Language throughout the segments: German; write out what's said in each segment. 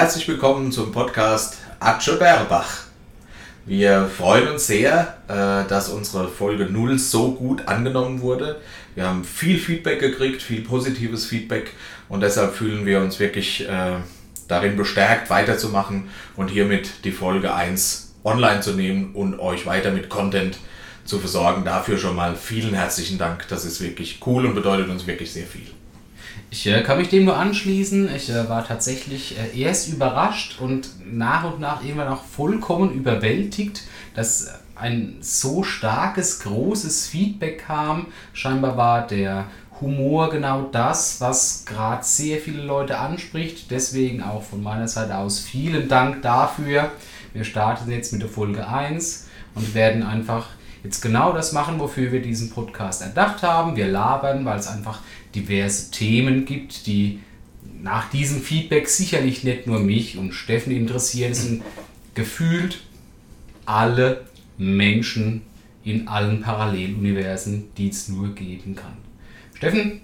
Herzlich willkommen zum Podcast Atsche Berbach. Wir freuen uns sehr, äh, dass unsere Folge 0 so gut angenommen wurde. Wir haben viel Feedback gekriegt, viel positives Feedback und deshalb fühlen wir uns wirklich äh, darin bestärkt, weiterzumachen und hiermit die Folge 1 online zu nehmen und euch weiter mit Content zu versorgen. Dafür schon mal vielen herzlichen Dank. Das ist wirklich cool und bedeutet uns wirklich sehr viel. Ich äh, kann mich dem nur anschließen. Ich äh, war tatsächlich äh, erst überrascht und nach und nach irgendwann auch vollkommen überwältigt, dass ein so starkes, großes Feedback kam. Scheinbar war der Humor genau das, was gerade sehr viele Leute anspricht. Deswegen auch von meiner Seite aus vielen Dank dafür. Wir starten jetzt mit der Folge 1 und werden einfach jetzt genau das machen, wofür wir diesen Podcast erdacht haben. Wir labern, weil es einfach diverse Themen gibt, die nach diesem Feedback sicherlich nicht nur mich und Steffen interessieren, es sind gefühlt alle Menschen in allen Paralleluniversen, die es nur geben kann. Steffen,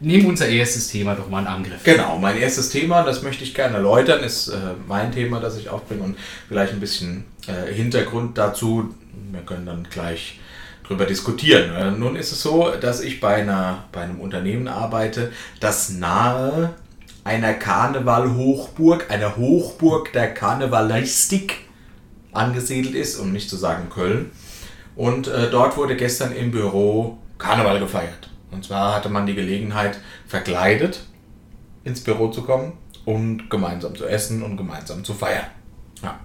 nimm unser erstes Thema doch mal in Angriff. Genau, mein erstes Thema, das möchte ich gerne erläutern, ist äh, mein Thema, das ich aufbringe und vielleicht ein bisschen äh, Hintergrund dazu. Wir können dann gleich drüber diskutieren. Äh, nun ist es so, dass ich bei, einer, bei einem Unternehmen arbeite, das nahe einer Karneval-Hochburg, einer Hochburg der Karnevalistik angesiedelt ist, um nicht zu sagen Köln. Und äh, dort wurde gestern im Büro Karneval gefeiert. Und zwar hatte man die Gelegenheit, verkleidet ins Büro zu kommen und gemeinsam zu essen und gemeinsam zu feiern. Ja.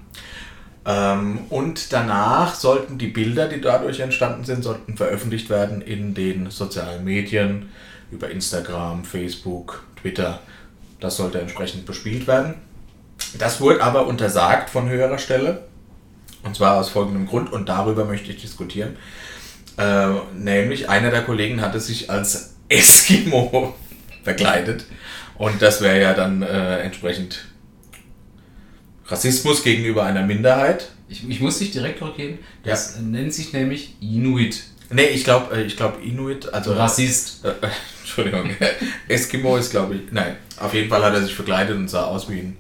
Ähm, und danach sollten die Bilder, die dadurch entstanden sind, sollten veröffentlicht werden in den sozialen Medien, über Instagram, Facebook, Twitter. Das sollte entsprechend bespielt werden. Das wurde aber untersagt von höherer Stelle. Und zwar aus folgendem Grund, und darüber möchte ich diskutieren. Äh, nämlich einer der Kollegen hatte sich als Eskimo verkleidet. Und das wäre ja dann äh, entsprechend Rassismus gegenüber einer Minderheit. Ich, ich muss dich direkt korrigieren. Das ja. nennt sich nämlich Inuit. Nee, ich glaube ich glaub Inuit, also. Rassist. Äh, Entschuldigung. Eskimo ist, glaube ich. Nein, auf jeden Fall hat er sich verkleidet und sah aus wie ein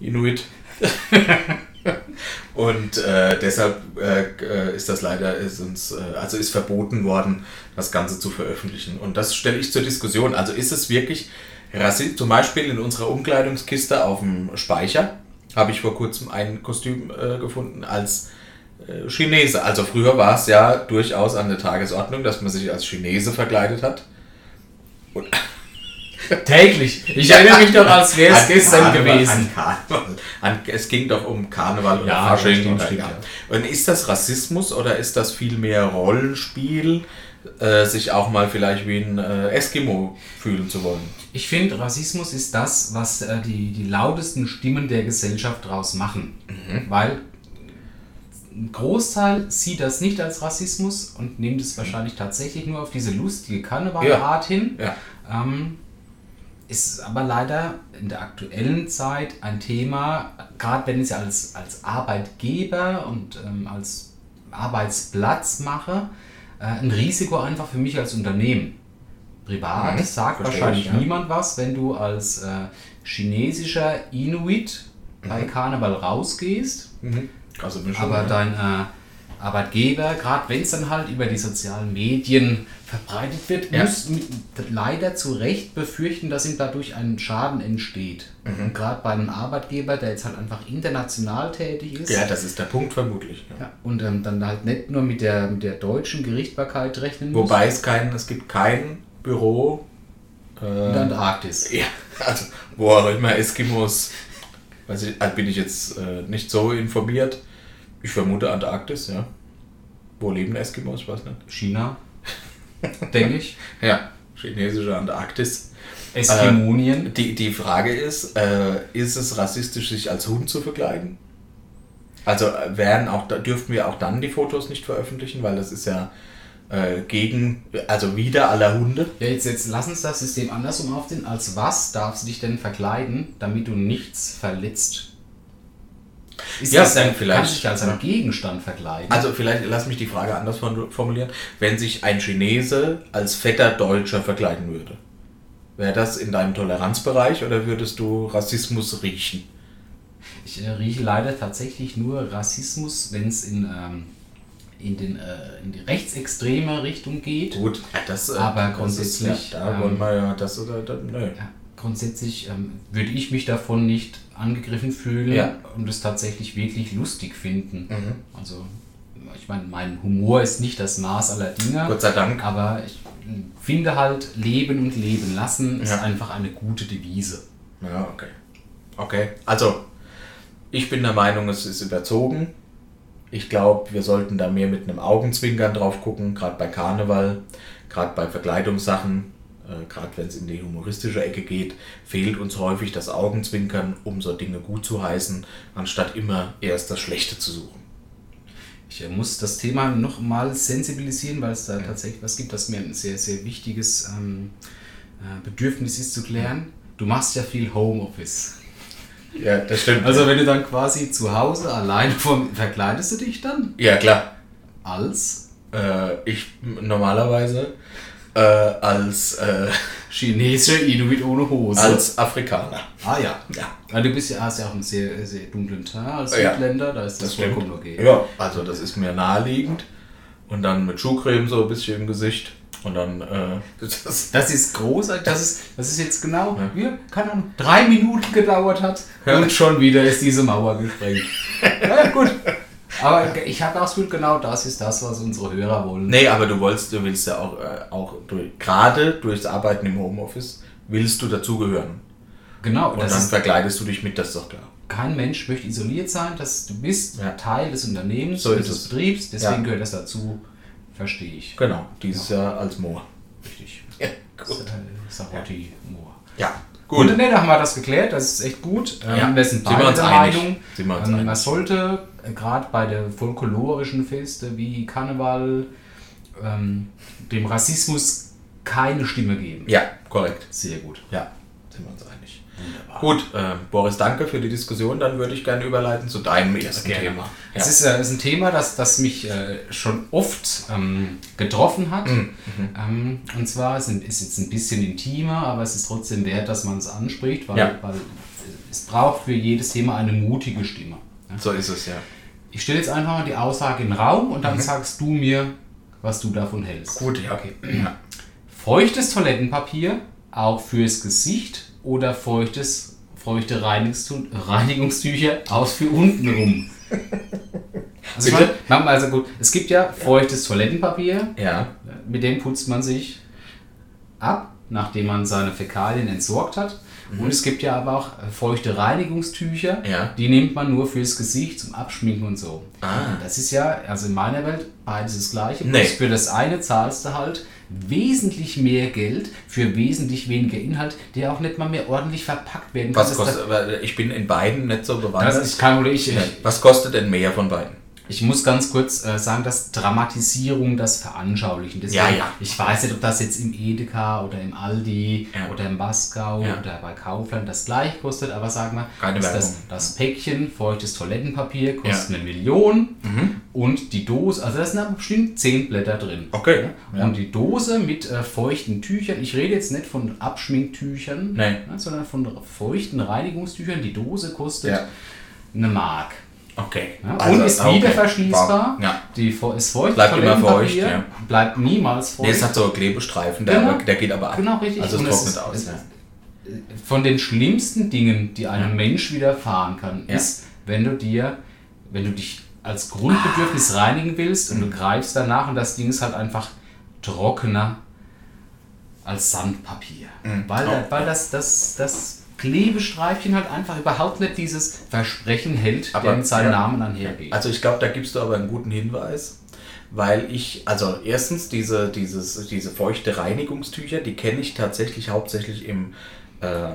Inuit. und äh, deshalb äh, ist das leider ist uns, äh, also ist verboten worden, das Ganze zu veröffentlichen. Und das stelle ich zur Diskussion. Also ist es wirklich Rassist, zum Beispiel in unserer Umkleidungskiste auf dem Speicher habe ich vor kurzem ein Kostüm äh, gefunden als äh, Chinese. Also früher war es ja durchaus an der Tagesordnung, dass man sich als Chinese verkleidet hat. Und Täglich. Ich erinnere mich doch, als wäre es gestern Karneval, gewesen. An Karneval. An, es ging doch um Karneval Ja, oder Fasching. stimmt, oder, stimmt, ja. ja. Und ist das Rassismus oder ist das vielmehr Rollenspiel, äh, sich auch mal vielleicht wie ein äh, Eskimo fühlen zu wollen? Ich finde, Rassismus ist das, was äh, die, die lautesten Stimmen der Gesellschaft daraus machen. Weil ein Großteil sieht das nicht als Rassismus und nimmt es wahrscheinlich tatsächlich nur auf diese lustige Karnevalart hin. Ja. Ähm, ist aber leider in der aktuellen Zeit ein Thema, gerade wenn ich es als, als Arbeitgeber und ähm, als Arbeitsplatz mache, ein Risiko einfach für mich als Unternehmen. Privat Mhm, sagt wahrscheinlich ich, ja. niemand was, wenn du als äh, chinesischer Inuit bei Karneval rausgehst. Also bin schon Aber dein äh, Arbeitgeber, gerade wenn es dann halt über die sozialen Medien verbreitet wird, Ja. muss mit, leider zu Recht befürchten, dass ihm dadurch ein Schaden entsteht. Mhm. Und gerade bei einem Arbeitgeber, der jetzt halt einfach international tätig ist. ja, das ist der Punkt vermutlich. Ja. ja, und ähm, dann halt nicht nur mit der, mit der deutschen Gerichtbarkeit rechnen muss. Wobei es kein, es gibt kein Büro, in äh, der Antarktis. ja, also wo auch immer Eskimos, weiß ich, also bin ich jetzt äh, nicht so informiert. Ich vermute Antarktis, ja. Wo leben Eskimos, weiß nicht. China, denke ich. Ja, chinesische Antarktis. Eskimonien. Die, die Frage ist, äh, ist es rassistisch, sich als Hund zu verkleiden? Also äh, werden auch, dürften wir auch dann die Fotos nicht veröffentlichen, weil das ist ja äh, gegen, also wieder aller Hunde. Ja, jetzt, jetzt lass uns das System andersrum aufziehen. Als was darfst du dich denn verkleiden, damit du nichts verletzt? Ist Ja, das dann vielleicht. Kannst du dich als ein Gegenstand verkleiden? Also vielleicht lass mich die Frage anders form- formulieren. Wenn sich ein Chinese als fetter Deutscher verkleiden würde, Wäre das in deinem Toleranzbereich oder würdest du Rassismus riechen? Ich äh, rieche leider tatsächlich nur Rassismus, wenn es in, ähm, in, den, äh, in die rechtsextreme Richtung geht. Gut, das, äh, Aber das ist, grundsätzlich, ja, da ähm, wollen wir ja das oder das, nö. Ja, grundsätzlich ähm, würde ich mich davon nicht angegriffen fühlen Ja. und es tatsächlich wirklich lustig finden. Mhm. Also, ich meine, mein Humor ist nicht das Maß aller Dinge, Gott sei Dank. aber ich finde halt, leben und leben lassen ist Ja. einfach eine gute Devise. Ja, okay. Okay, also ich bin der Meinung, es ist überzogen. Ich glaube, wir sollten da mehr mit einem Augenzwinkern drauf gucken, gerade bei Karneval, gerade bei Verkleidungssachen, äh, gerade wenn es in die humoristische Ecke geht, fehlt uns häufig das Augenzwinkern, um so Dinge gut zu heißen, anstatt immer erst das Schlechte zu suchen. Ich äh, muss das Thema noch mal sensibilisieren, weil es da tatsächlich was gibt, das mir ein sehr, sehr wichtiges ähm, äh, Bedürfnis ist zu klären. Du machst ja viel Homeoffice. Ja, das stimmt. Also wenn du dann quasi zu Hause allein vom verkleidest du dich dann ja, klar. als Äh, ich normalerweise äh, als, äh, chinesischer Inuit ohne Hose. als Afrikaner. ah ja. Ja. ja. Du bist ja, hast ja auch einen sehr, sehr dunklen Teint als Ja. Südländer, da ist das, stimmt. vollkommen okay. Ja, also das ist mir naheliegend. Und dann mit Schuhcreme so ein bisschen im Gesicht. Und dann, äh, das, Das ist großartig, das ist, das ist jetzt genau, wie, keine Ahnung, drei Minuten gedauert hat und schon wieder ist diese Mauer gesprengt. ja, gut. Aber ich habe Gefühl, genau das ist das, was unsere Hörer wollen. nee, aber du wolltest, du willst ja auch, äh, auch durch, gerade durchs Arbeiten im Homeoffice, willst du dazugehören. Genau, Und dann verkleidest du dich mit, das ist doch klar. kein Mensch möchte isoliert sein, dass du bist Ja. Teil des Unternehmens, So des es. Betriebs, deswegen Ja. gehört das dazu, verstehe ich. Genau, dieses Jahr als Moor. Richtig. Ja, Das gut. ist, äh, Sarotti Moor. Ja, Gut, gut. ne, da haben wir das geklärt, das ist echt gut. Ja, Ähm, wir sind beide der. Meinung, uns ähm, man sollte gerade bei der folklorischen Feste wie Karneval ähm, dem Rassismus keine Stimme geben. Ja, korrekt. Sehr gut. Ja, sind wir uns einig. Wunderbar. Gut, äh, Boris, danke für die Diskussion. Dann würde ich gerne überleiten zu deinem ersten Gerne. Thema. Es ist, äh, ist ein Thema, das, das mich äh, schon oft ähm, getroffen hat. Mhm. Ähm, und zwar ist, ist jetzt ein bisschen intimer, aber es ist trotzdem wert, dass man es anspricht, weil, Ja. weil es braucht für jedes Thema eine mutige Stimme. So ist es, ja. Ich stelle jetzt einfach mal die Aussage in den Raum und dann Mhm. sagst du mir, was du davon hältst. Gut, ja. Okay. Ja. Feuchtes Toilettenpapier auch fürs Gesicht oder feuchtes, feuchte Reinigungstücher aus für unten rum? Also, ich Bitte? mein, machen wir also gut. Es gibt ja feuchtes Toilettenpapier, Ja. mit dem putzt man sich ab, nachdem man seine Fäkalien entsorgt hat. Und es gibt ja aber auch äh, feuchte Reinigungstücher, Mhm. Ja. die nimmt man nur fürs Gesicht zum Abschminken und so. Ah. Das ist ja, also in meiner Welt, beides das gleiche. Nee. Für das eine zahlst du halt wesentlich mehr Geld für wesentlich weniger Inhalt, der auch nicht mal mehr ordentlich verpackt werden kann. Was kostet, ich bin in beiden nicht so bewandert. das ist kein. Ich, ich, Was kostet denn mehr von beiden? Ich muss ganz kurz äh, sagen, dass Dramatisierung, das Veranschaulichen. Deswegen, Ja, ja. Ich weiß nicht, ob das jetzt im Edeka oder im Aldi Ja. oder im Baskau Ja. oder bei Kaufland das gleiche kostet, aber sag mal, Keine ist das, das Päckchen feuchtes Toilettenpapier kostet. Mhm. eine Million und die Dose, also da sind aber bestimmt zehn Blätter drin. Okay. Und die Dose mit äh, feuchten Tüchern, ich rede jetzt nicht von Abschminktüchern, Nee. ne, sondern von feuchten Reinigungstüchern. Die Dose kostet eine Mark. Okay. Ja? Also, und ist okay. wieder verschließbar. Ja. Die ist feucht. Bleibt immer feucht, ja. Bleibt niemals feucht. Nee, es hat so Klebestreifen, der, Genau. der geht aber ab. Genau, richtig. Also es trocknet ist- aus. ja. ist- Von den schlimmsten Dingen, die einem Mensch widerfahren kann, Ja. ist, wenn du dir, wenn du dich als Grundbedürfnis reinigen willst und Mhm. du greifst danach und das Ding ist halt einfach trockener als Sandpapier. Mhm. Weil, Oh. weil das, das, das Klebestreifchen halt einfach überhaupt nicht dieses Versprechen hält, Aber, der mit seinem ja. Namen einhergeht. Also ich glaube, da gibst du aber einen guten Hinweis, weil ich, also erstens diese, dieses, diese feuchte Reinigungstücher, die kenne ich tatsächlich hauptsächlich im, äh,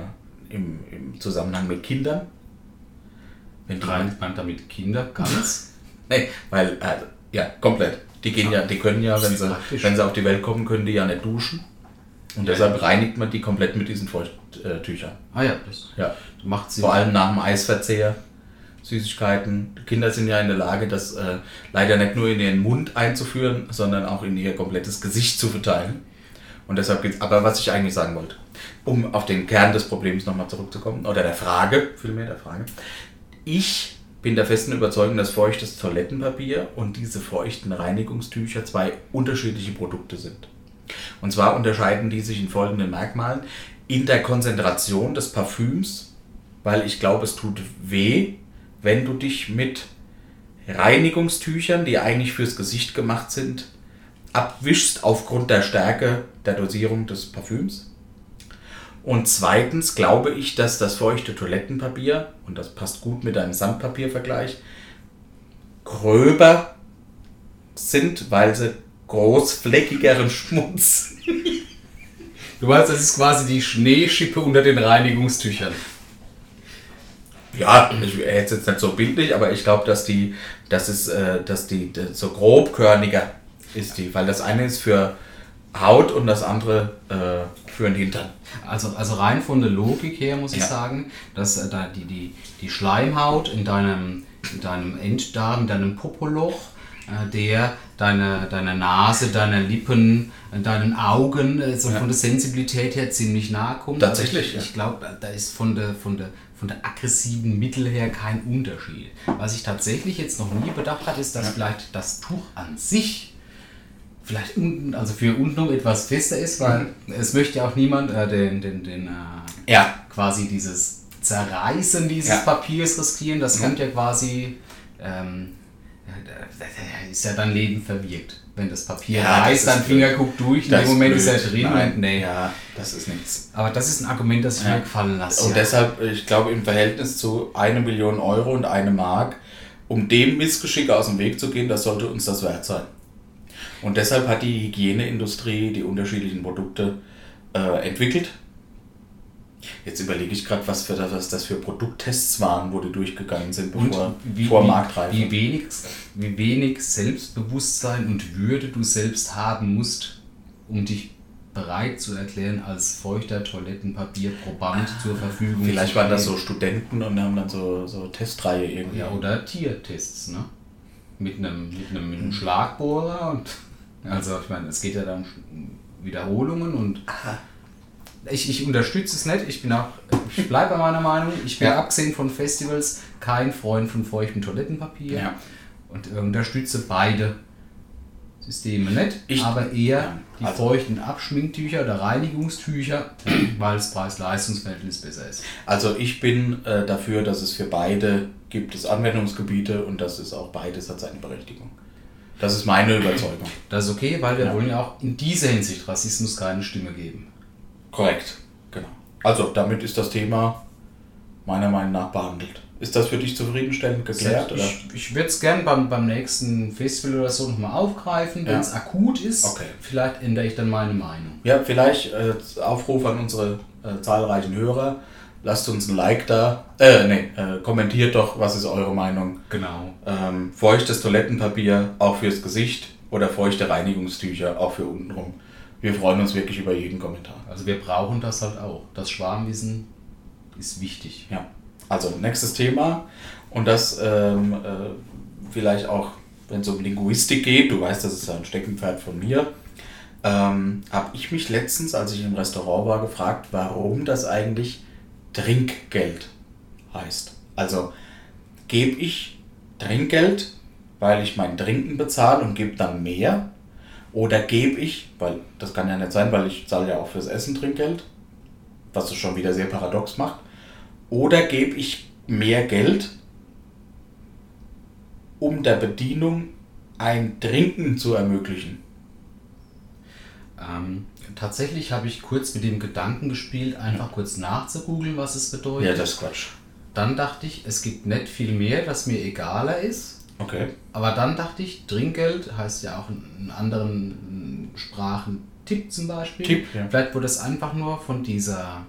im, im Zusammenhang mit Kindern. Wenn die Meint man damit Kinder ganz? Nee, weil, also, ja, komplett. Die gehen ja, die können ja, wenn sie, Praktisch. wenn sie auf die Welt kommen, können die ja nicht duschen. Und Ja, deshalb reinigt man die komplett mit diesen Feuchttüchern. ah ja, das Ja. macht Sinn. Vor allem nach dem Eisverzehr, Süßigkeiten. Kinder sind ja in der Lage, das äh, leider nicht nur in ihren Mund einzuführen, sondern auch in ihr komplettes Gesicht zu verteilen. Und deshalb geht's. Aber was ich eigentlich sagen wollte, um auf den Kern des Problems nochmal zurückzukommen, oder der Frage, vielmehr der Frage. Ich bin der festen Überzeugung, dass feuchtes Toilettenpapier und diese feuchten Reinigungstücher zwei unterschiedliche Produkte sind. Und zwar unterscheiden die sich in folgenden Merkmalen. In der Konzentration des Parfüms, weil ich glaube, es tut weh, wenn du dich mit Reinigungstüchern, die eigentlich fürs Gesicht gemacht sind, abwischst aufgrund der Stärke der Dosierung des Parfüms. Und zweitens glaube ich, dass das feuchte Toilettenpapier, und das passt gut mit einem Sandpapiervergleich, gröber sind, weil sie großfleckigeren Schmutz. Du weißt, das ist quasi die Schneeschippe unter den Reinigungstüchern. Ja, ich hätte es jetzt nicht so bildlich, aber ich glaube, dass die, das ist, äh, dass die, das so grobkörniger ist die, weil das eine ist für Haut und das andere äh, für den Hintern. Also, also rein von der Logik her muss ich Ja. sagen, dass äh, da die, die, die Schleimhaut in deinem, in deinem Enddarm, in deinem Popoloch, äh, der deine, deiner Nase, deiner Lippen, äh, deinen Augen äh, so Ja. von der Sensibilität her ziemlich nahe kommt. Tatsächlich, Also ja. ich, ich glaube, da- ist von der, von, der, von der aggressiven Mittel her kein Unterschied. Was ich tatsächlich jetzt noch nie bedacht habe, ist, dass Ja. vielleicht das Tuch an sich vielleicht unten, also für untenrum etwas fester ist, weil es möchte ja auch niemand äh, den, den, den äh, Ja, quasi dieses Zerreißen dieses. Papiers riskieren. Das Ja. kommt ja quasi, ähm, ist ja dann Leben verwirkt. Wenn das Papier Ja, reißt, dein. Finger guckt durch, in dem Moment blöd. ist er drin Nein, und nee. Ja, das ist nichts. Aber das ist ein Argument, das ich Ja. mir gefallen lasse. Und ja. deshalb, ich glaube, im Verhältnis zu eine Million Euro und eine Mark, um dem Missgeschick aus dem Weg zu gehen, das sollte uns das wert sein. Und deshalb hat die Hygieneindustrie die unterschiedlichen Produkte äh, entwickelt. Jetzt überlege ich gerade, was, für, das- was das für Produkttests waren, wo die durchgegangen sind, Und bevor wie, vor Marktreife. wie, wenig, wie wenig Selbstbewusstsein und Würde du selbst haben musst, um dich bereit zu erklären, als feuchter Toilettenpapierproband zur Verfügung Vielleicht zu waren das so Studenten und haben dann so, so Testreihe irgendwie. Ja, oder Tiertests, ne? Mit einem, mit einem, mit einem Schlagbohrer und. Also, ich meine, es geht ja dann um Wiederholungen und. Ich, ich unterstütze es nicht, ich bin auch, ich bleibe bei meiner Meinung. Ich bin Ja. abgesehen von Festivals kein Freund von feuchtem Toilettenpapier Ja. und äh, unterstütze beide Systeme nicht, Ich- aber eher Ja, die also- feuchten Abschminktücher oder Reinigungstücher, weil das Preis-Leistungs-Verhältnis besser ist. Also ich bin äh, dafür, dass es für beide gibt es Anwendungsgebiete und das ist auch beides hat seine Berechtigung. Das ist meine Überzeugung. Das ist okay, weil wir Ja. wollen ja auch in dieser Hinsicht Rassismus keine Stimme geben. Korrekt, genau. Also damit ist das Thema meiner Meinung nach behandelt. Ist das für dich zufriedenstellend geklärt? Oder? Ich, ich würde es gern beim, beim nächsten Festival oder so nochmal aufgreifen, wenn Ja. es akut ist. Okay. Vielleicht ändere ich dann meine Meinung. Ja, vielleicht äh, Aufruf an unsere äh, zahlreichen Hörer. Lasst uns ein Like da. Äh, nee, äh, kommentiert doch, was ist eure Meinung. Genau. Ähm, feuchtes Toilettenpapier auch fürs Gesicht oder feuchte Reinigungstücher auch für untenrum. Wir freuen uns wirklich über jeden Kommentar. Also wir brauchen das halt auch. Das Schwarmwissen ist wichtig. Ja, also nächstes Thema und das ähm, äh, vielleicht auch, wenn es um Linguistik geht, du weißt, das ist ja ein Steckenpferd von mir, ähm, habe ich mich letztens, als ich im Restaurant war, gefragt, warum das eigentlich Trinkgeld heißt. Also gebe ich Trinkgeld, weil ich mein Trinken bezahle und gebe dann mehr? Oder gebe ich, weil das kann ja nicht sein, weil ich zahle ja auch fürs Essen Trinkgeld, was es schon wieder sehr paradox macht. Oder gebe ich mehr Geld, um der Bedienung ein Trinken zu ermöglichen? Ähm, tatsächlich habe ich kurz mit dem Gedanken gespielt, einfach kurz nachzugoogeln, was es bedeutet. Ja, das ist Quatsch. Dann dachte ich, es gibt nicht viel mehr, das mir egaler ist. Okay. Aber dann dachte ich, Trinkgeld heißt ja auch in anderen Sprachen Tipp zum Beispiel. Tipp, ja. Vielleicht wurde es einfach nur von dieser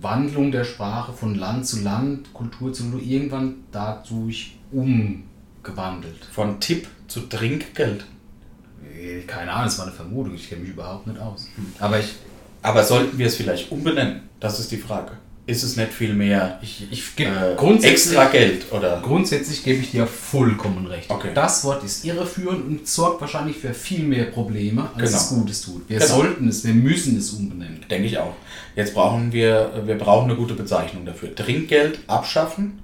Wandlung der Sprache von Land zu Land, Kultur zu Kultur, irgendwann dadurch umgewandelt. Von Tipp zu Trinkgeld. Äh, Keine Ahnung, es war eine Vermutung, ich kenne mich überhaupt nicht aus. Aber ich, Aber sollten wir es vielleicht umbenennen? Das ist die Frage. Ist es nicht viel mehr Ich, ich geb äh, extra Geld, oder? grundsätzlich gebe ich dir vollkommen recht. Okay. Das Wort ist irreführend und sorgt wahrscheinlich für viel mehr Probleme, als Genau. es Gutes tut. Wir Genau. sollten es, wir müssen es umbenennen. Denke ich auch. Jetzt brauchen wir, wir brauchen eine gute Bezeichnung dafür. Trinkgeld abschaffen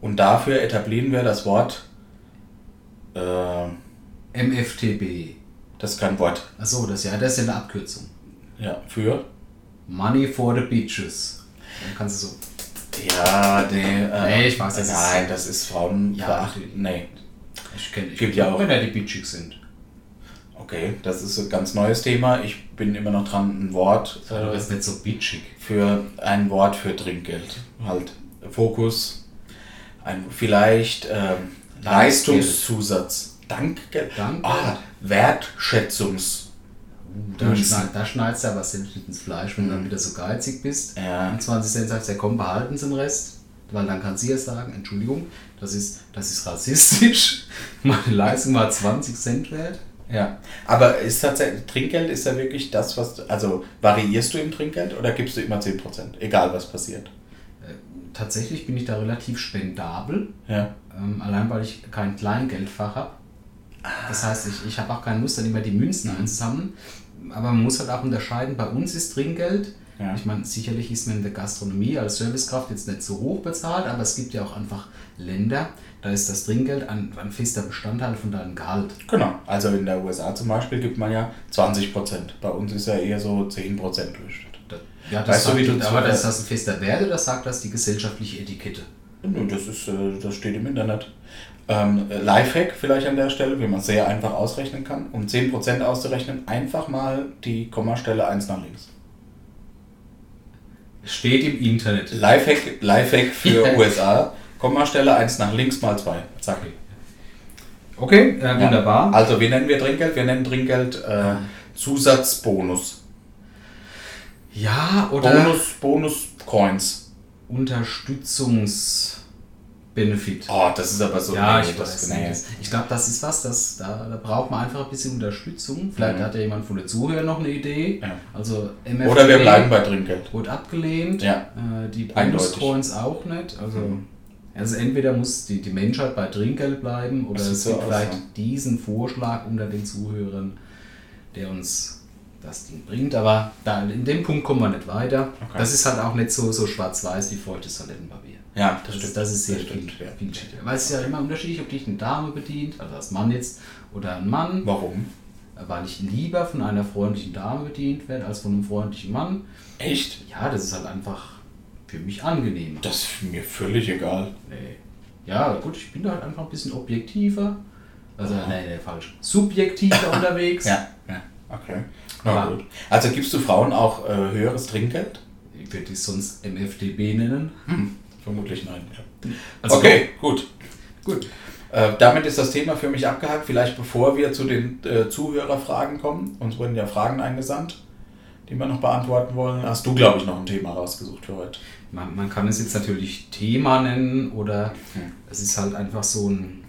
und dafür etablieren wir das Wort, äh, MFTB. das ist kein Wort, Achso, das, ja, das ist ja eine Abkürzung. ja, für. Money for the bitches. Dann kannst du so. Ja, nee, äh, Nee, ich weiß, das ist- Nein, das ist Frauen. Ja, natürlich. nee. Ich kenne. Gibt ja auch. Wenn da die bitchig sind. Okay, das ist ein ganz neues Thema. Ich bin immer noch dran, ein Wort Aber äh, ist nicht so bitchig. für ein Wort für Trinkgeld. Halt Fokus, ein vielleicht ähm, Leistungszusatz, Dankgeld, Dankgeld. Ah, Wertschätzungs. Da, Münzen. schneid, da schneidest du aber selbst ins Fleisch, wenn du dann wieder so geizig bist. Ja. Und 20 Cent sagst du, ja komm, behalten Sie den Rest. Weil dann kann sie ja sagen, Entschuldigung, das ist, das ist rassistisch. Meine Leistung war 20 Cent wert. Ja, aber ist tatsächlich Trinkgeld ist ja wirklich das, was also variierst du im Trinkgeld oder gibst du immer 10%, egal was passiert? Tatsächlich bin ich da relativ spendabel. Ja. Ähm, allein weil ich kein Kleingeldfach habe. Das heißt, ich, ich habe auch keine Lust, dann immer die Münzen einzusammeln. Aber man muss halt auch unterscheiden, bei uns ist Trinkgeld. Ja. Ich meine, sicherlich ist man in der Gastronomie als Servicekraft jetzt nicht so hoch bezahlt, aber es gibt ja auch einfach Länder, da ist das Trinkgeld ein, ein fester Bestandteil von deinem Gehalt. Genau, also in der USA zum Beispiel gibt man ja 20%. Bei uns ist ja eher so 10% Durchschnitt. Da, ja, das Weißt du, sagt, wie du aber ist das ein fester Wert oder sagt das die gesellschaftliche Etikette? Das, ist, äh, das steht im Internet. Ähm, Lifehack vielleicht an der Stelle, wie man es sehr einfach ausrechnen kann. Um 10% auszurechnen, einfach mal die Kommastelle 1 nach links. Steht im Internet. Lifehack, Lifehack für Ja. USA, Kommastelle 1 nach links mal 2. Zack. Okay, äh, wunderbar. Also, wie nennen wir Trinkgeld? Wir nennen Trinkgeld äh, Zusatzbonus. Ja, oder Bonus, Bonus Coins. Unterstützungsbenefit. Oh, das ist aber so. ja, nee, ich das, nee. Ich glaube, das ist was, das, da, da braucht man einfach ein bisschen Unterstützung. Vielleicht Mhm. hat ja jemand von den Zuhörern noch eine Idee. Ja. Also MFB Oder wir bleiben bei Trinkgeld. wurde abgelehnt. Ja. Äh, die. Bonus-Coins auch nicht. Also, Mhm. also entweder muss die, die Menschheit bei Trinkgeld bleiben oder es so gibt aus, vielleicht ja. diesen Vorschlag unter den Zuhörern, der uns das Ding bringt. Aber da, in dem Punkt kommen wir nicht weiter. Okay. Das ist halt auch nicht so, so schwarz-weiß wie feuchtes Toilettenpapier. Ja, Das, ist, das ist sehr Das stimmt, viel, ja. Weil es ist ja immer unterschiedlich, ob dich eine Dame bedient, also als Mann jetzt, oder ein Mann, Warum? weil ich lieber von einer freundlichen Dame bedient werde als von einem freundlichen Mann. Echt? Ja, das ist halt einfach für mich angenehmer. Das ist mir völlig egal. Nee. Ja, gut, ich bin da halt einfach ein bisschen objektiver. Also, Aha. nee, nee, falsch. Subjektiver unterwegs. Ja, ja, okay. Na Aber- gut. Also gibst du Frauen auch äh, höheres Trinkgeld? Ich würde es sonst MFDB nennen. Hm, vermutlich nein. Ja. Also okay, gut. doch, Gut. Äh, damit ist das Thema für mich abgehakt. Vielleicht bevor wir zu den äh, Zuhörerfragen kommen. Uns wurden ja Fragen eingesandt, die wir noch beantworten wollen. Hast du, glaube ich, noch ein Thema rausgesucht für heute? Man, man kann es jetzt natürlich Thema nennen oder Hm. es ist halt einfach so ein,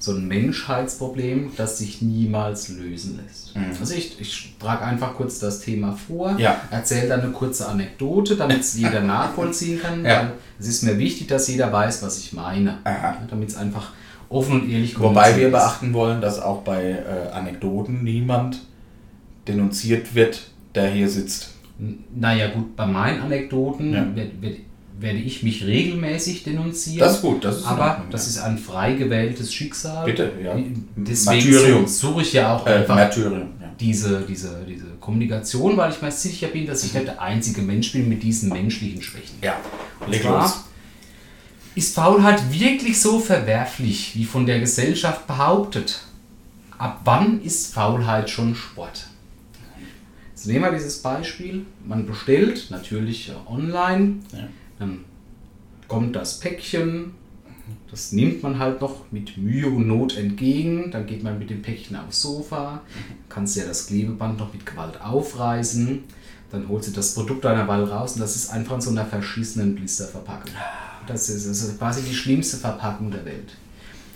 so ein Menschheitsproblem, das sich niemals lösen lässt. Mhm. Also ich, ich trage einfach kurz das Thema vor, Ja. erzähle dann eine kurze Anekdote, damit es jeder nachvollziehen kann. Ja. Es ist mir wichtig, dass jeder weiß, was ich meine. Ja, damit es einfach offen und ehrlich Wobei wir beachten wollen, dass auch bei äh, Anekdoten niemand denunziert wird, der hier sitzt. Naja gut, bei meinen Anekdoten Ja. werd, werd, werde ich mich regelmäßig denunzieren. Das ist gut, das ist Aber Ordnung, das ja. ist ein frei gewähltes Schicksal. Bitte, ja. Deswegen Martyrium. suche ich ja auch Äh, einfach Martyrium, ja. diese, diese, diese Kommunikation, weil ich mir sicher bin, dass ich nicht der einzige Mensch bin mit diesen menschlichen Schwächen. Ja, Und leg zwar los. Ist Faulheit wirklich so verwerflich, wie von der Gesellschaft behauptet? Ab wann ist Faulheit schon Sport? Jetzt nehmen wir dieses Beispiel. Man bestellt natürlich äh, online, Ja. Dann kommt das Päckchen, das nimmt man halt noch mit Mühe und Not entgegen, dann geht man mit dem Päckchen aufs Sofa, kannst ja das Klebeband noch mit Gewalt aufreißen, dann holst du das Produkt einer Weile raus und das ist einfach in so einer verschissenen Blisterverpackung. Das ist, das ist quasi die schlimmste Verpackung der Welt.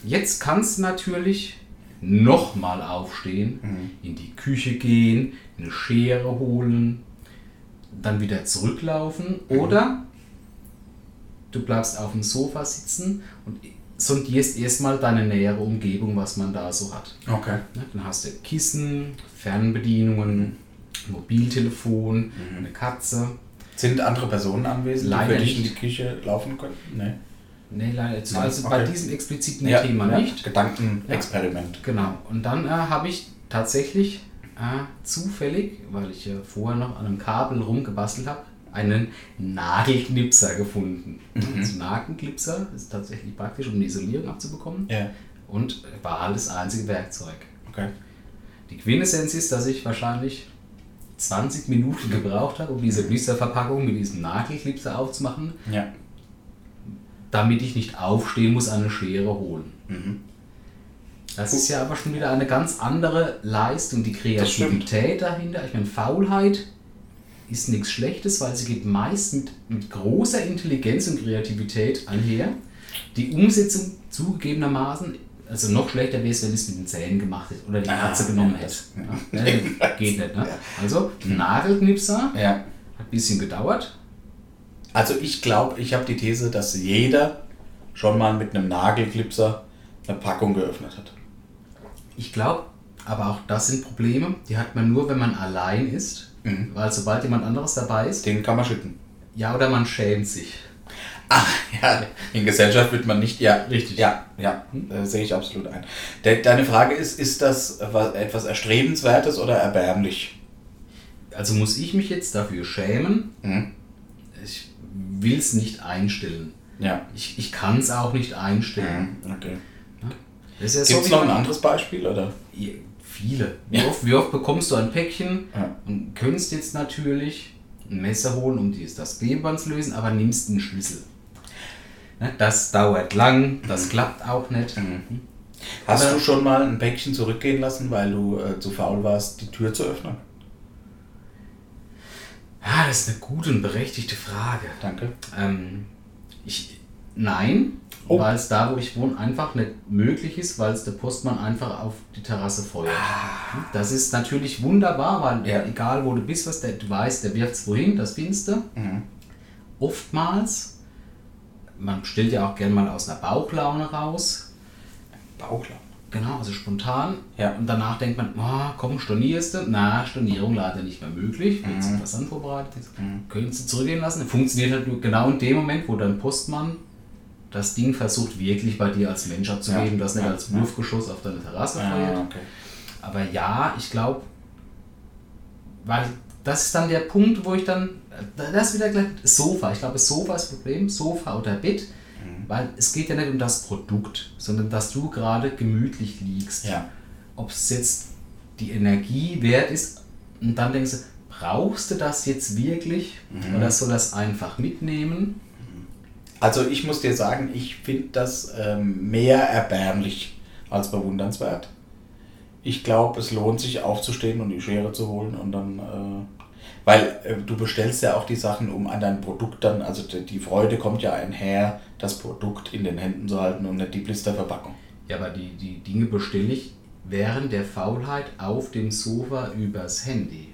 Jetzt kannst du natürlich nochmal aufstehen, in die Küche gehen, eine Schere holen, dann wieder zurücklaufen oder du bleibst auf dem Sofa sitzen und sondierst erstmal deine nähere Umgebung, was man da so hat. Okay. Dann hast du Kissen, Fernbedienungen, Mobiltelefon, Mhm. eine Katze. Sind andere Personen anwesend, Leider die für dich in die. Küche laufen könnten? Nee. Nee, leider Also bei okay. diesem expliziten Thema ja, nicht. Gedankenexperiment. Genau. Und dann äh, habe ich tatsächlich äh, zufällig, weil ich ja vorher noch an einem Kabel rumgebastelt habe, einen Nagelknipser gefunden. Mhm. Also Nagelknipser ist tatsächlich praktisch, um die Isolierung abzubekommen. Ja. Und war halt das einzige Werkzeug. Okay. Die Quintessenz ist, dass ich wahrscheinlich 20 Minuten gebraucht habe, um diese Blisterverpackung mit diesem Nagelklipser aufzumachen, Ja. damit ich nicht aufstehen muss, eine Schere holen. Mhm. Das ist ja aber schon wieder eine ganz andere Leistung, die. Kreativität dahinter. Ich meine, Faulheit ist nichts Schlechtes, weil sie geht meist mit, mit großer Intelligenz und Kreativität einher. Die Umsetzung zugegebenermaßen, also noch schlechter wäre es, wenn es mit den Zähnen gemacht hätte oder die Ah, Katze genommen ja, hätte. das- Ja, ne, geht nicht, ne? Also, Nagelknipser, Ja. hat ein bisschen gedauert. Also ich glaube, ich habe die These, dass jeder schon mal mit einem Nagelklipser eine Packung geöffnet hat. Ich glaube, aber auch das sind Probleme, die hat man nur, wenn man allein ist. Mhm. Weil sobald jemand anderes dabei ist, Den kann man schütten. ja, oder man schämt sich. Ach ja, in Gesellschaft wird man nicht. Ja, Richtig. Ja, ja, äh, sehe ich absolut ein. De deine Frage ist, ist das wa- etwas Erstrebenswertes oder erbärmlich? Also muss ich mich jetzt dafür schämen. Mhm. Ich will es nicht einstellen. Ja. Ich, ich kann es auch nicht einstellen. Mhm. Okay. Ja Gibt es wie noch ein anderes Beispiel? Oder? Ja, Viele. Wie, oft, wie oft bekommst du ein Päckchen Ja. und könntest jetzt natürlich ein Messer holen, um dies, das Klebeband zu lösen, aber nimmst einen Schlüssel. Ne, Das dauert lang, das klappt auch nicht. Hast Aber- du schon mal ein Päckchen zurückgehen lassen, weil du äh, zu faul warst, die Tür zu öffnen? Ah, das ist eine gute und berechtigte Frage. Danke. Ähm, ich, nein, Oh. weil es da, wo ich wohne, einfach nicht möglich ist, weil es der Postmann einfach auf die Terrasse feuert. Das ist natürlich wunderbar, weil Ah. Ja. egal wo du bist, was der, du weißt, der wirft es wohin, das findest du. Mhm. Oftmals, man bestellt ja auch gerne mal aus einer Bauchlaune raus, Bauchlauf. genau, also spontan. Ja. Und danach denkt man, oh, komm, stornierst du? Na, Stornierung leider nicht mehr möglich, wird zum Versand vorbereitet. Mhm. Können Sie zurückgehen lassen? Funktioniert halt nur genau in dem Moment, wo dein Postmann das Ding versucht, wirklich bei dir als Mensch abzugeben, das nicht als Wurfgeschoss auf deine Terrasse Ah, feuert. okay. Aber ja, ich glaube, weil das ist dann der Punkt, wo ich dann, das ist wieder gleich Sofa. Ich glaube, Sofa ist das Problem, Sofa oder Bett, Mhm. weil es geht ja nicht um das Produkt, sondern dass du gerade gemütlich liegst. Ja. Ob es jetzt die Energie wert ist und dann denkst du, brauchst du das jetzt wirklich Mhm. oder soll das einfach mitnehmen? Also ich muss dir sagen, ich finde das ähm, mehr erbärmlich als bewundernswert. Ich glaube, es lohnt sich aufzustehen und die Schere zu holen und dann, äh, weil äh, du bestellst ja auch die Sachen, um an dein Produkt dann, also die, die Freude kommt ja einher, das Produkt in den Händen zu halten und nicht die Blisterverpackung. Ja, aber die, die Dinge bestelle ich während der Faulheit auf dem Sofa übers Handy.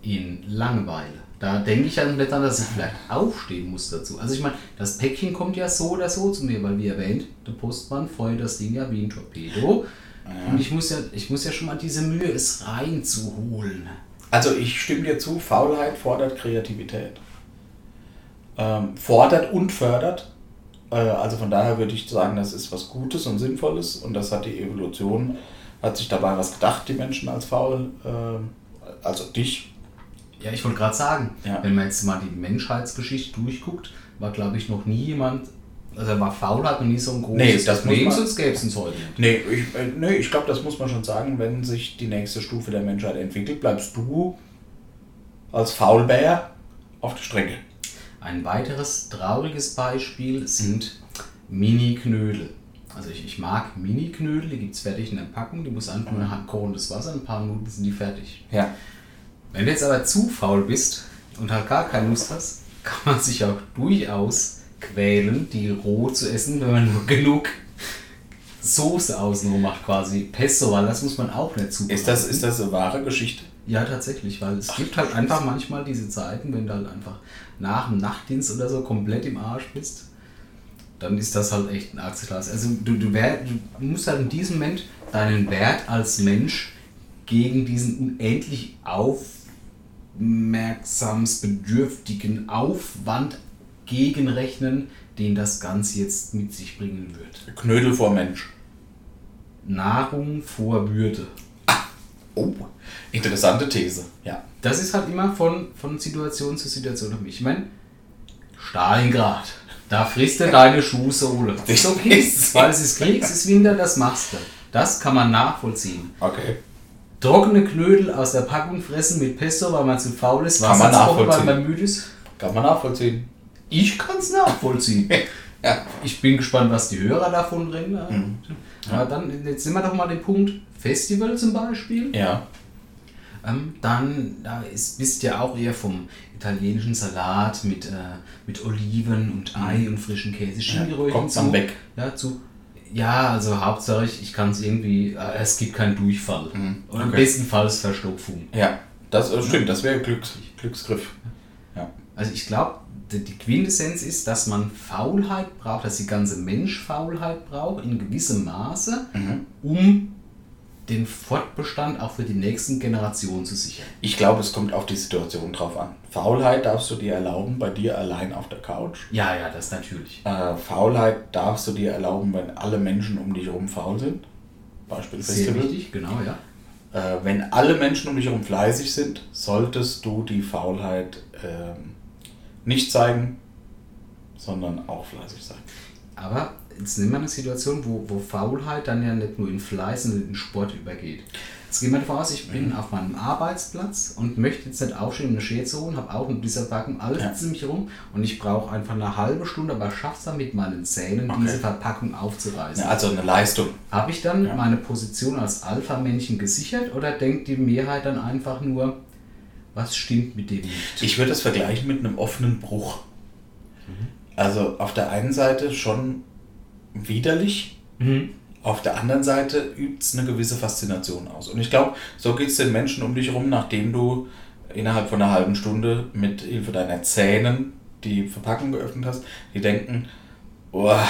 In Langeweile. Da denke ich ja nicht dass ich vielleicht aufstehen muss dazu. Also ich meine, das Päckchen kommt ja so oder so zu mir, weil wie erwähnt, der Postmann feuert das Ding ja wie ein Torpedo. Und ich muss, ja, ich muss ja schon mal diese Mühe, es reinzuholen. Also ich stimme dir zu, Faulheit fordert Kreativität. Ähm, fordert und fördert. Äh, also von daher würde ich sagen, das ist was Gutes und Sinnvolles und das hat die Evolution, hat sich dabei was gedacht, die Menschen als faul, äh, also dich. Ja, ich wollte gerade sagen, Ja. wenn man jetzt mal die Menschheitsgeschichte durchguckt, war glaube ich noch nie jemand, also war Faulheit noch nie so ein großes Nee, das Problem, sonst gäbe es uns heute nicht. Nee, ich, äh, nee, ich glaube, das muss man schon sagen, wenn sich die nächste Stufe der Menschheit entwickelt, bleibst du als Faulbär auf der Strecke. Ein weiteres trauriges Beispiel sind Mini-Knödel. Also ich, ich mag Mini-Knödel, die gibt es fertig in der Packung, die muss einfach nur in kochendes Wasser, in ein paar Minuten sind die fertig. Ja. Wenn du jetzt aber zu faul bist und halt gar keine Lust hast, kann man sich auch durchaus quälen, die roh zu essen, wenn man nur genug Soße außenrum macht, quasi Pesto, weil das muss man auch nicht zubereiten. Ist das, ist das eine wahre Geschichte? Ja, tatsächlich, weil es Ach, gibt halt einfach manchmal diese Zeiten, wenn du halt einfach nach dem Nachtdienst oder so komplett im Arsch bist, dann ist das halt echt ein Achselglas. Also du, du, wär, du musst halt in diesem Moment deinen Wert als Mensch gegen diesen unendlich aufmerksamsbedürftigen Aufwand gegenrechnen, den das Ganze jetzt mit sich bringen wird. Knödel vor Mensch. Nahrung vor Würde. Ah, oh, interessante These, ja. Das ist halt immer von, von Situation zu Situation für mich. Ich meine, Stalingrad, da frisst du deine Schuhsohle. Das ist okay, weil es ist Krieg, es ist Winter, das machst du. Das kann man nachvollziehen. Okay. Trockene Knödel aus der Packung fressen mit Pesto, weil man zu faul ist, Wasser kochen, weil man müde ist. Kann man nachvollziehen. Ich kann es nachvollziehen. ja. Ich bin gespannt, was die Hörer davon reden. Mhm. Ja. dann, jetzt sind wir doch mal den Punkt Festival zum Beispiel. Ja. Ähm, dann, da ist, bist ja auch eher vom italienischen Salat mit, äh, mit Oliven und Ei mhm. und frischen Käse. Ja, kommt dann weg. Ja, zu, ja, also Hauptsache ich kann es irgendwie, äh, es gibt keinen Durchfall. Mhm. Okay. Oder bestenfalls Verstopfung. Ja, das äh, stimmt, das wäre Glücks, Glücksgriff. Ja. Also ich glaube, die Quintessenz ist, dass man Faulheit braucht, dass die ganze Mensch Faulheit braucht in gewissem Maße, mhm. um den Fortbestand auch für die nächsten Generationen zu sichern. Ich glaube, es kommt auf die Situation drauf an. Faulheit darfst du dir erlauben bei dir allein auf der Couch. Ja, ja, das natürlich. Äh, Faulheit darfst du dir erlauben, wenn alle Menschen um dich herum faul sind. Beispiel Sehr Festival. wichtig, genau, ja. Äh, wenn alle Menschen um dich herum fleißig sind, solltest du die Faulheit äh, nicht zeigen, sondern auch fleißig sein. Aber jetzt nehmen wir eine Situation, wo, wo Faulheit dann ja nicht nur in Fleiß, sondern in Sport übergeht. Jetzt gehen wir davon aus, ich bin mhm. auf meinem Arbeitsplatz und möchte jetzt nicht aufstehen, um eine Schere zu holen, habe auch dieser Packung alles ja. um mich herum und ich brauche einfach eine halbe Stunde, aber schaffe es dann mit meinen Zähnen, okay. diese Verpackung aufzureißen. Ja, also eine Leistung. Habe ich dann ja. meine Position als Alpha-Männchen gesichert oder denkt die Mehrheit dann einfach nur, was stimmt mit dem nicht? Ich würde das vergleichen mit einem offenen Bruch. Mhm. Also auf der einen Seite schon widerlich. Mhm. Auf der anderen Seite übt es eine gewisse Faszination aus. Und ich glaube, so geht es den Menschen um dich herum, nachdem du innerhalb von einer halben Stunde mit Hilfe deiner Zähnen die Verpackung geöffnet hast. Die denken, boah,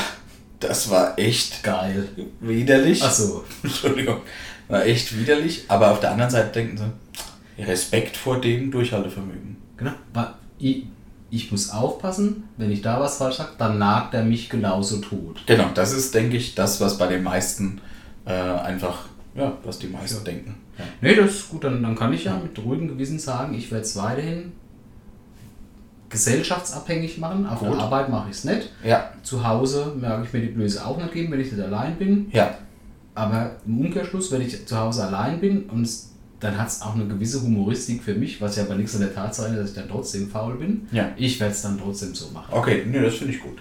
das war echt geil. Widerlich. Achso. Entschuldigung. War echt widerlich. Aber auf der anderen Seite denken sie, Respekt vor dem Durchhaltevermögen. Genau. Ich muss aufpassen, wenn ich da was falsch sage, dann nagt er mich genauso tot. Genau, das ist, denke ich, das, was bei den meisten äh, einfach, ja, was die meisten ja. denken. Ja. Nee, das ist gut, dann, dann kann ich ja mit ruhigem Gewissen sagen, ich werde es weiterhin gesellschaftsabhängig machen. Auf gut. der Arbeit mache ich es nicht. Ja. Zu Hause merke ich mir die Blöße auch nicht geben, wenn ich nicht allein bin. Ja. Aber im Umkehrschluss, wenn ich zu Hause allein bin und es dann hat es auch eine gewisse Humoristik für mich, was ja aber nichts an der Tatsache ist, dass ich dann trotzdem faul bin. Ja. Ich werde es dann trotzdem so machen. Okay, nee, das finde ich gut.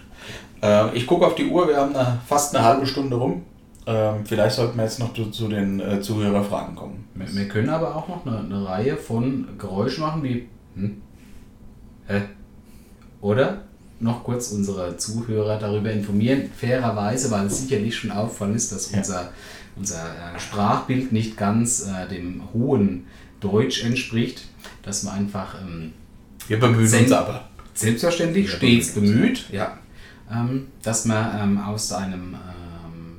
Äh, ich gucke auf die Uhr, wir haben eine, fast eine halbe Stunde rum. Ähm, vielleicht sollten wir jetzt noch zu, zu den äh, Zuhörerfragen kommen. Wir, wir, können aber auch noch eine, eine, Reihe von Geräuschen machen, wie. Hm? Hä? Oder noch kurz unsere Zuhörer darüber informieren, fairerweise, weil es sicherlich schon auffallend ist, dass unser unser äh, Sprachbild nicht ganz äh, dem hohen Deutsch entspricht, dass man einfach. Ähm, wir bemühen uns aber. Selbstverständlich, stets bemüht, ja. Ähm, dass man ähm, aus einem ähm,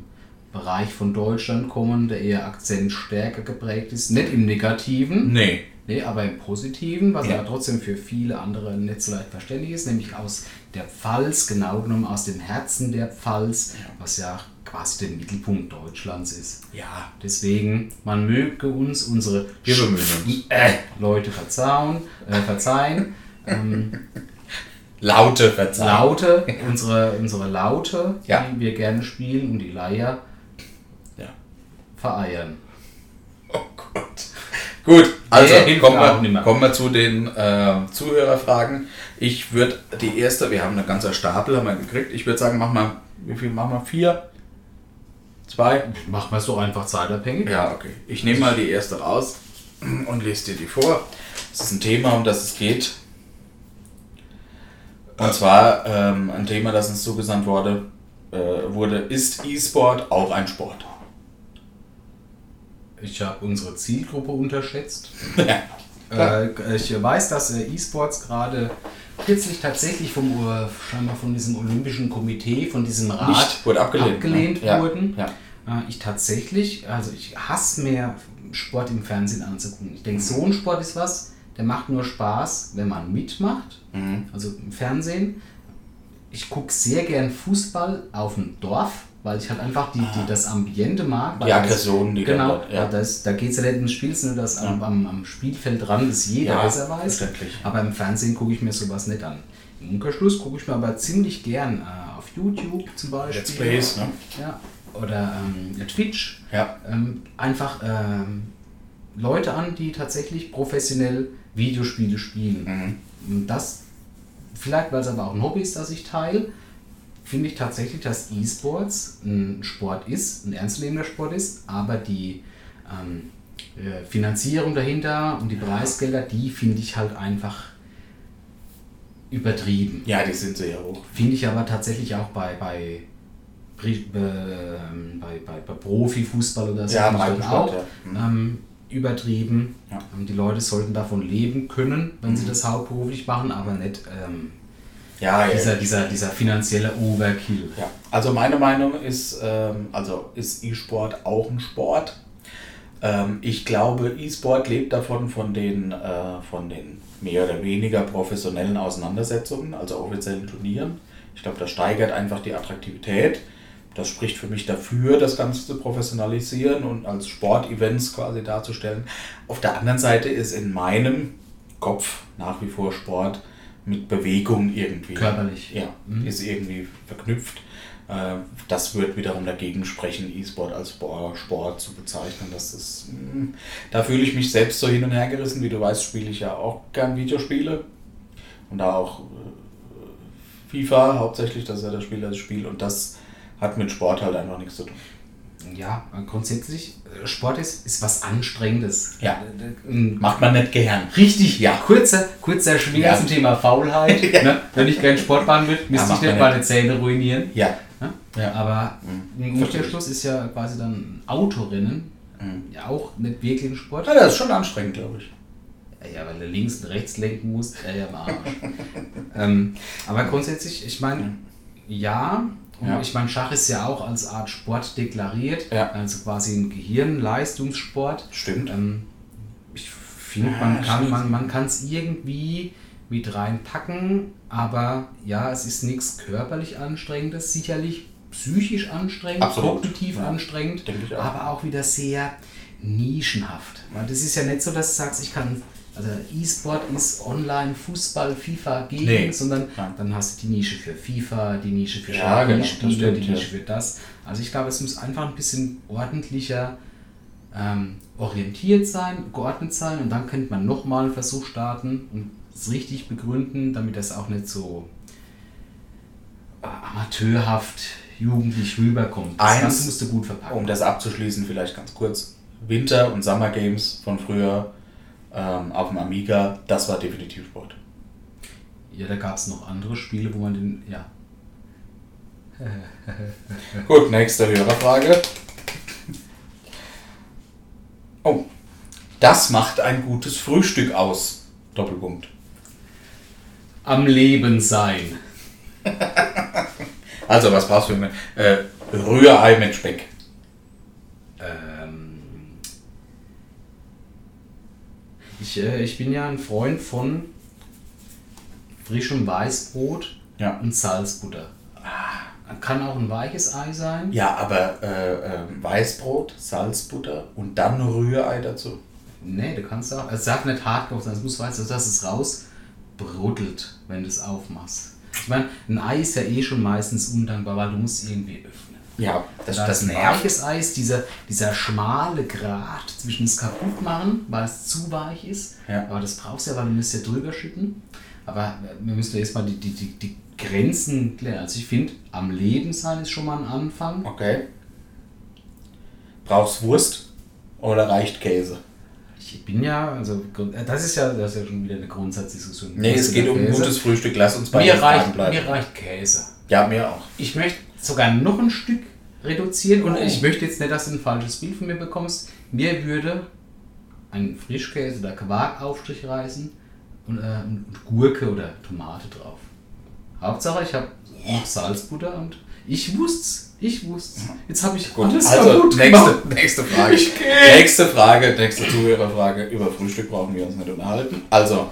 Bereich von Deutschland kommen, der eher akzentstärker geprägt ist, nicht im Negativen. Nee. Nee, aber im Positiven, was ja. aber trotzdem für viele andere nicht so leicht verständlich ist, nämlich aus der Pfalz, genau genommen aus dem Herzen der Pfalz, ja. was ja quasi der Mittelpunkt Deutschlands ist. Ja. Deswegen, man möge uns unsere. Äh, Leute verzeihen, äh, verzeihen. ähm, Laute verzeihen. Laute, unsere, unsere Laute, ja. die wir gerne spielen und die Leier ja. vereiern. Oh Gott. Gut, also kommen wir, kommen wir zu den äh, Zuhörerfragen. Ich würde die erste, wir haben eine ganze Stapel haben wir gekriegt. Ich würde sagen, mach mal, wie viel machen wir? Vier? Zwei? Machen wir es doch einfach zeitabhängig. Ja, okay. Ich nehme mal die erste raus und lese dir die vor. Es ist ein Thema, um das es geht. Und zwar ähm, ein Thema, das uns zugesandt wurde, äh, wurde, ist E-Sport auch ein Sport? Ich habe unsere Zielgruppe unterschätzt. äh, ich weiß, dass äh, E-Sports gerade kürzlich tatsächlich vom äh, scheinbar von diesem Olympischen Komitee, von diesem Rat Nicht, wurde abgelehnt. abgelehnt Ja. wurden. Ja. Äh, ich tatsächlich, also ich hasse mehr Sport im Fernsehen anzugucken. Ich denke, so ein Sport ist was, der macht nur Spaß, wenn man mitmacht. Mhm. Also im Fernsehen. Ich gucke sehr gern Fußball auf dem Dorf, weil ich halt einfach die, die, das Ambiente mag. Die das- Aggression, die Genau, dort- ja. das, da geht es ja nicht ins Spiel, sondern das am, am, am Spielfeld dran, das jeder Ja, besser weiß. verständlich. Aber im Fernsehen gucke ich mir sowas nicht an. Im Umkehrschluss gucke ich mir aber ziemlich gern äh, auf YouTube zum Beispiel. Let's Plays, ne? Ja. Oder ähm, Twitch. Ja. Ähm, einfach ähm, Leute an, die tatsächlich professionell Videospiele spielen. Mhm. Und das, vielleicht weil es aber auch ein Hobby ist, das ich teile, finde ich tatsächlich, dass E-Sports ein Sport ist, ein ernstzunehmender Sport ist, aber die ähm, äh, Finanzierung dahinter und die Preisgelder, die finde ich halt einfach übertrieben. Ja, die sind sehr hoch. Finde ich aber tatsächlich auch bei, bei, ähm, bei, bei, bei Profifußball oder so Ja, auch ja. Mhm. ähm, übertrieben. Ja. Ähm, Die Leute sollten davon leben können, wenn Mhm. sie das hauptberuflich machen, aber nicht ähm, Ja, ja. dieser, dieser, dieser finanzielle Overkill. Ja, also meine Meinung ist, ähm, also ist E-Sport auch ein Sport. Ähm, ich glaube, E-Sport lebt davon von den, äh, von den mehr oder weniger professionellen Auseinandersetzungen, also offiziellen Turnieren. Ich glaube, das steigert einfach die Attraktivität. Das spricht für mich dafür, das Ganze zu professionalisieren und als Sportevents quasi darzustellen. Auf der anderen Seite ist in meinem Kopf nach wie vor Sport mit Bewegung irgendwie. Körperlich. Ja, ist irgendwie verknüpft. Äh, Das wird wiederum dagegen sprechen, E-Sport als Spor- Sport zu bezeichnen. Das ist, mm, da fühle ich mich selbst so hin und her gerissen. Wie du weißt, spiele ich ja auch gern Videospiele. Und da auch äh, FIFA hauptsächlich, das ist ja das Spiel, das ich spiele. Und das hat mit Sport halt einfach nichts zu tun. Ja, grundsätzlich, äh, Sport ist, ist was Anstrengendes. Ja. Ähm, Macht man nicht gern. Richtig, ja. Kurzer, kurzer Schwing Ja. zum Thema Faulheit. Ja. ne? Wenn ich kein Sport machen würde, müsste macht ich nicht meine Zähne ruinieren. Ja. Ne? Ja. Aber Mhm. Umkehrschluss ist ja quasi dann Autorennen Mhm. ja auch nicht wirklich ein Sport. ja, das ist schon anstrengend, glaube ich. Ja, weil du links und rechts lenken musst, ja, ja, am Arsch. ähm, aber grundsätzlich, ich meine, ja, und Ja. ich meine, Schach ist ja auch als Art Sport deklariert, Ja. also quasi ein Gehirnleistungssport. Stimmt. Ähm, ich finde, Ja, man kann stimmt. man, man es irgendwie mit reinpacken, aber ja, es ist nichts körperlich anstrengendes, sicherlich psychisch anstrengend, Absolut. kognitiv Ja. anstrengend, auch. aber auch wieder sehr nischenhaft. Weil das ist ja nicht so, dass du sagst, ich kann, also E-Sport ist online, Fußball, FIFA gegen, Nee. sondern dann hast du die Nische für FIFA, die Nische für Ja, genau, stimmt, die. Nische für das. Also ich glaube, es muss einfach ein bisschen ordentlicher ähm, orientiert sein, geordnet sein und dann könnte man nochmal einen Versuch starten und es richtig begründen, damit das auch nicht so äh, amateurhaft, jugendlich rüberkommt. Das Eins- musst du gut verpacken. Um das abzuschließen, vielleicht ganz kurz. Winter- und Summer Games von früher ähm, auf dem Amiga, das war definitiv Sport. Ja, da gab es noch andere Spiele, wo man den, ja. Gut, nächste Hörerfrage. Oh, das macht ein gutes Frühstück aus. Doppelpunkt. Am Leben sein. Also, was brauchst du? Äh, Rührei mit Speck. Ähm, ich, äh, ich bin ja ein Freund von frischem Weißbrot Ja. und Salzbutter. Kann auch ein weiches Ei sein. Ja, aber äh, äh, Weißbrot, Salzbutter und dann Rührei dazu. Nee, du kannst auch. Es darf nicht hart kochen sein, es muss weiß, dass es rausbruddelt, wenn du es aufmachst. Ich meine, ein Ei ist ja eh schon meistens undankbar, weil du musst irgendwie öffnen. Ja, das, Da das ein nervt. weiches Ei ist dieser, dieser schmale Grat zwischen das kaputt machen, weil es zu weich ist. Ja. Aber das brauchst du ja, weil du musst ja drüber schütten. Aber wir müssen ja erstmal die, die, die, die Grenzen klären. Also ich finde, am Leben sein ist schon mal ein Anfang. Okay. Brauchst Wurst oder reicht Käse? Ich bin ja, also äh, das ist ja, das ist ja schon wieder eine Grundsatzdiskussion. Nee, es geht um ein Käse. gutes Frühstück. Lass uns bei Mir reicht, bleiben. mir reicht Käse. Ja, mir auch. Ich möchte sogar noch ein Stück reduzieren. Und ich möchte jetzt nicht, dass du ein falsches Bild von mir bekommst. Mir würde ein Frischkäse oder Quarkaufstrich reißen und, äh, und Gurke oder Tomate drauf. Hauptsache, ich habe noch Salzbutter und ich wusste ich wusste Jetzt habe ich Gut, alles also kaputt nächste, nächste Frage. nächste Frage, nächste Zuhörerfrage. Über Frühstück brauchen wir uns nicht unterhalten. Also,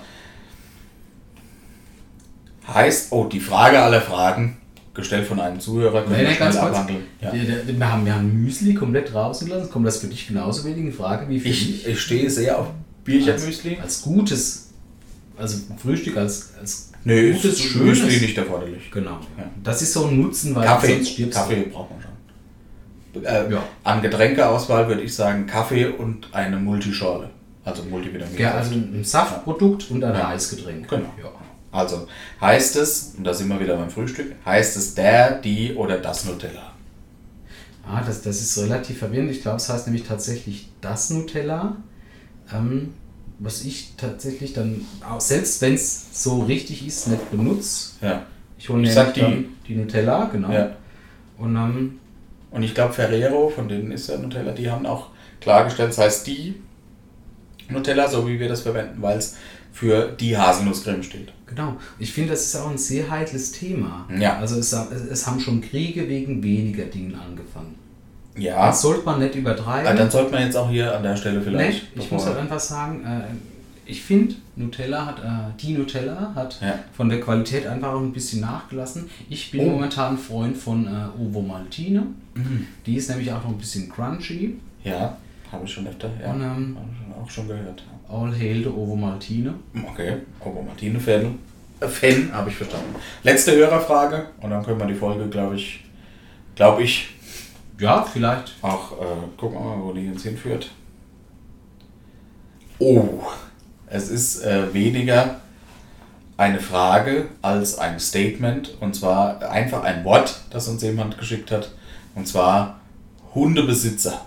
heißt, oh, die Frage aller Fragen, gestellt von einem Zuhörer, können nee, wir ganz kurz. Ja. Wir, haben, wir haben Müsli komplett rausgelassen. Kommt das für dich genauso wenig in Frage wie für ich, mich? Ich stehe sehr auf Bierchen-Müsli. Als, als, gutes, also Frühstück als, als nee, gutes, schönes. Müsli nicht erforderlich. Genau. Ja. Das ist so ein Nutzen, weil Kaffee, sonst stirbst Kaffee braucht man schon. Äh, ja. An Getränkeauswahl würde ich sagen Kaffee und eine Multischorle. Also Multivitamin. Ja, also ein Saftprodukt und ein Reisgetränk. Genau. Ja. Also heißt es, und da sind wir wieder beim Frühstück, heißt es der, die oder das Nutella? Ah, das, das ist relativ verwirrend. Ich glaube, es heißt nämlich tatsächlich das Nutella. Ähm, was ich tatsächlich dann, auch selbst wenn es so richtig ist, nicht benutze. Ja. Ich hole nämlich die, dann die Nutella, genau. Ja. Und, ähm, und ich glaube, Ferrero, von denen ist ja Nutella, die haben auch klargestellt, das heißt die Nutella, so wie wir das verwenden, weil es für die Haselnusscreme steht. Genau. Ich finde, das ist auch ein sehr heikles Thema. Ja. Also es, es haben schon Kriege wegen weniger Dingen angefangen. Ja. Das sollte man nicht übertreiben. Aber dann sollte man jetzt auch hier an der Stelle vielleicht. Nee, ich muss halt einfach sagen, äh, ich finde, Nutella hat, äh, die Nutella hat ja. von der Qualität einfach ein bisschen nachgelassen. Ich bin oh. momentan Freund von äh, Ovo Maltine. Mhm. Die ist nämlich auch noch ein bisschen crunchy. Ja, habe ich schon öfter. Ja, Und, ähm, auch schon gehört. All hail the Ovo Maltine. Okay, Ovo Maltine Fan. Fan, habe ich verstanden. Letzte Hörerfrage und dann können wir die Folge, glaube ich, glaube ich. Ja, vielleicht. Auch äh, gucken wir mal, wo die uns hinführt. Oh, es ist äh, weniger eine Frage als ein Statement und zwar einfach ein Wort, das uns jemand geschickt hat und zwar Hundebesitzer.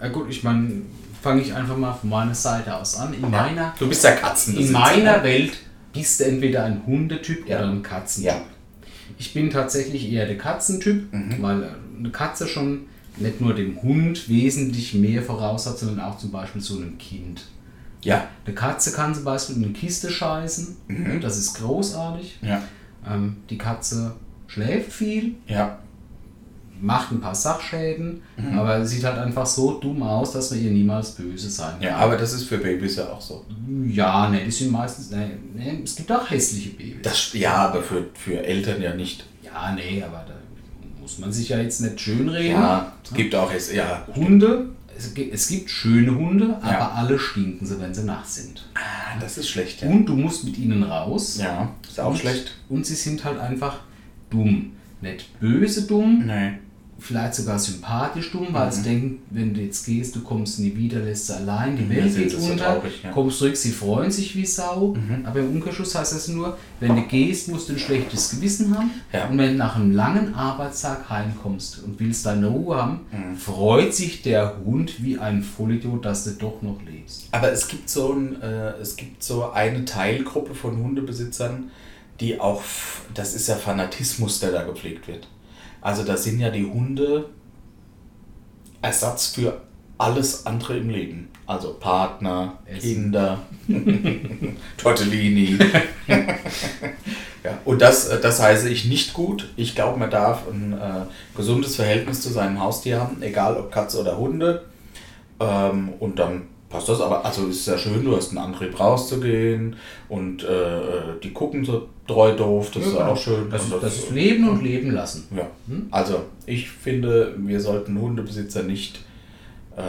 Ja gut, ich meine, fange ich einfach mal von meiner Seite aus an. In meiner, du bist ja Katzenbesitzer. In meiner Welt bist du entweder ein Hundetyp ja. oder ein Katzentyp. Ja. Ich bin tatsächlich eher der Katzentyp, mhm. weil eine Katze schon nicht nur dem Hund wesentlich mehr voraus hat, sondern auch zum Beispiel so einem Kind. Ja. Eine Katze kann zum Beispiel in eine Kiste scheißen. Mhm. Das ist großartig. Ja. Ähm, die Katze schläft viel. Ja macht ein paar Sachschäden, mhm. aber sieht halt einfach so dumm aus, dass man ihr niemals böse sein kann. Ja, aber das ist für Babys ja auch so. Ja, ne, die sind meistens, ne, ne, es gibt auch hässliche Babys. Das, ja, aber für, für Eltern ja nicht. Ja, nee, aber da muss man sich ja jetzt nicht schönreden. Ja, es gibt auch ja. Hunde, es gibt, es gibt schöne Hunde, aber ja. alle stinken sie, wenn sie nachts sind. Ah, das ist schlecht, ja. Und du musst mit ihnen raus. Ja, ist auch und, schlecht. Und sie sind halt einfach dumm. Nicht böse dumm, nee vielleicht sogar sympathisch dumm, weil mhm. sie denken, wenn du jetzt gehst, du kommst nie wieder, lässt sie allein, die Welt geht unter, traurig, ja. kommst zurück, sie freuen sich wie Sau, mhm. aber im Umkehrschluss heißt das nur, wenn du gehst, musst du ein schlechtes Gewissen haben ja. und wenn du nach einem langen Arbeitstag heimkommst und willst deine Ruhe haben, mhm. freut sich der Hund wie ein Vollidiot, dass du doch noch lebst. Aber es gibt so, ein, äh, es gibt so eine Teilgruppe von Hundebesitzern, die auch, das ist ja Fanatismus, der da gepflegt wird. Also da sind ja die Hunde Ersatz für alles andere im Leben. Also Partner, Essen. Kinder, Tortellini. ja, und das, das heiße ich nicht gut. Ich glaube, man darf ein äh, gesundes Verhältnis zu seinem Haustier haben, egal ob Katze oder Hunde. Ähm, und dann passt das. Aber also ist ja schön, du hast einen Antrieb rauszugehen und äh, die gucken so treu doof, das ja, ist ja auch schön. Das, das, das ist Leben und Leben lassen. Ja. Hm? Also ich finde, wir sollten Hundebesitzer nicht äh,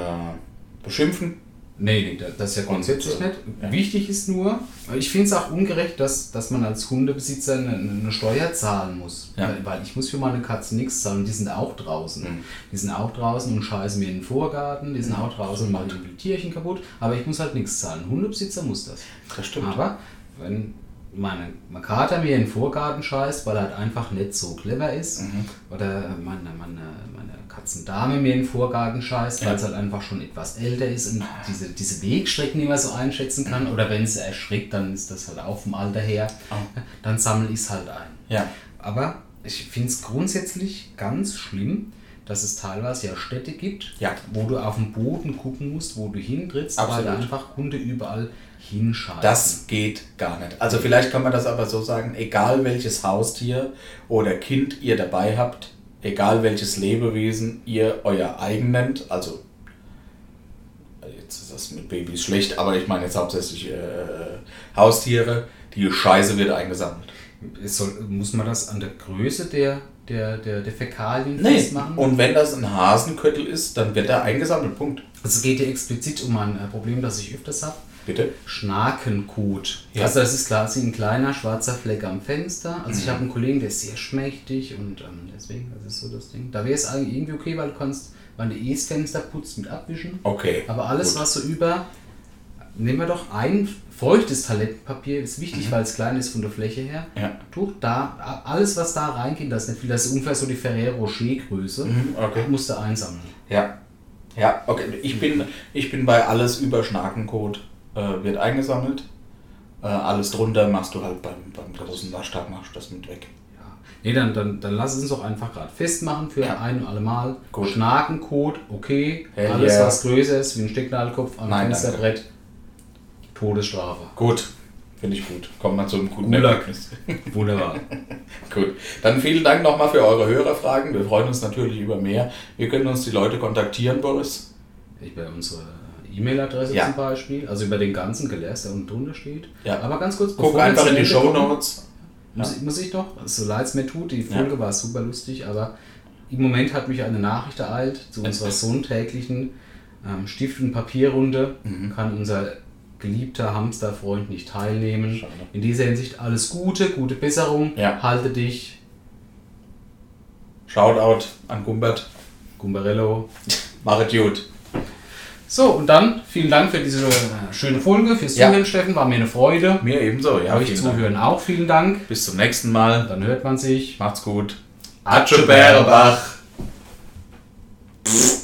beschimpfen. Nee, nee, das ist ja grundsätzlich und, nicht. Ja. Wichtig ist nur, ich finde es auch ungerecht, dass, dass man als Hundebesitzer eine, eine Steuer zahlen muss. Ja. Weil, weil, ich muss für meine Katze nichts zahlen. Die sind auch draußen. Mhm. Die sind auch draußen und scheißen mir in den Vorgarten. Die sind mhm. auch draußen und machen die Tierchen kaputt. Aber ich muss halt nichts zahlen. Ein Hundebesitzer muss das. Das stimmt. Aber wenn meine, mein Kater mir in den Vorgarten scheißt, weil er halt einfach nicht so clever ist, mhm. oder meine, meine, meine Katzendame mir in den Vorgarten scheißt, weil es halt einfach schon etwas älter ist und diese, diese Wegstrecken nicht mehr so einschätzen kann, oder wenn es erschrickt, dann ist das halt auch vom Alter her, oh. dann sammle ich es halt ein. Ja. Aber ich finde es grundsätzlich ganz schlimm, dass es teilweise ja Städte gibt, Ja. wo du auf den Boden gucken musst, wo du hintrittst, weil Absolut. da einfach Hunde überall hinschalten. Das geht gar nicht. Also vielleicht kann man das aber so sagen, egal welches Haustier oder Kind ihr dabei habt, egal welches Lebewesen ihr euer eigen nennt, also jetzt ist das mit Babys schlecht, aber ich meine jetzt hauptsächlich äh, Haustiere, die Scheiße wird eingesammelt. Es soll, muss man das an der Größe der, der, der, der Fäkalien Nee, festmachen? und wenn das ein Hasenköttel ist, dann wird er eingesammelt, Punkt. Also es geht hier explizit um ein äh, Problem, das ich öfters habe. Bitte? Schnakenkot. Ja. Also das ist quasi ein kleiner schwarzer Fleck am Fenster. Also ich Mhm. habe einen Kollegen, der ist sehr schmächtig und ähm, deswegen, das ist so das Ding. Da wäre es eigentlich irgendwie okay, weil du kannst, wenn du eh das Fenster putzt, mit abwischen. Okay. Aber alles, gut. was so über, nehmen wir doch ein feuchtes Toilettenpapier, ist wichtig, weil es klein ist von der Fläche her. Mhm. Ja. Tuch, da, alles was da reingeht, das ist nicht viel, das ist ungefähr so die Ferrero Rocher Größe, Mhm, okay. musst du einsammeln. Ja. Ja, okay. Ich bin, ich bin bei alles über Schnakenkot äh, wird eingesammelt. Äh, alles drunter machst du halt beim, beim großen Waschtag, machst du das mit weg. Ja. Nee, dann, dann, dann lass es uns doch einfach gerade festmachen für Ja. ein und alle Mal. Gut. Schnakenkot, okay. Hell Alles, yeah. was größer ist, wie ein Stecknadelkopf am Nein, Fensterbrett, Todesstrafe. Gut, finde ich gut. Kommen wir zum guten Gulag. Ergebnis. Wunderbar. Gut, dann vielen Dank nochmal für eure Hörerfragen. Wir freuen uns natürlich über mehr. Wir können uns die Leute kontaktieren, Boris. Über unsere E-Mail-Adresse Ja. zum Beispiel, also über den ganzen Gelers, der unten drunter steht. Ja. Aber ganz kurz, Guck einfach in die Show Notes. Muss, ich- muss ich doch, so leid es mir tut, die. Folge war super lustig, aber im Moment hat mich eine Nachricht ereilt zu unserer sonntäglichen ähm, Stift- und Papierrunde. Mhm. Kann unser geliebter Hamsterfreund nicht teilnehmen. Schade. In dieser Hinsicht alles Gute, gute Besserung. Ja. Halte dich, Shoutout an Gumbert. Gumbarello. Machet gut. So, und dann vielen Dank für diese schöne Folge, fürs ja. Zuhören, Steffen. War mir eine Freude. Mir ebenso, ja. Euch Zuhören Dank. auch vielen Dank. Bis zum nächsten Mal. Dann hört man sich. Macht's gut. Atscheberbach. Pff.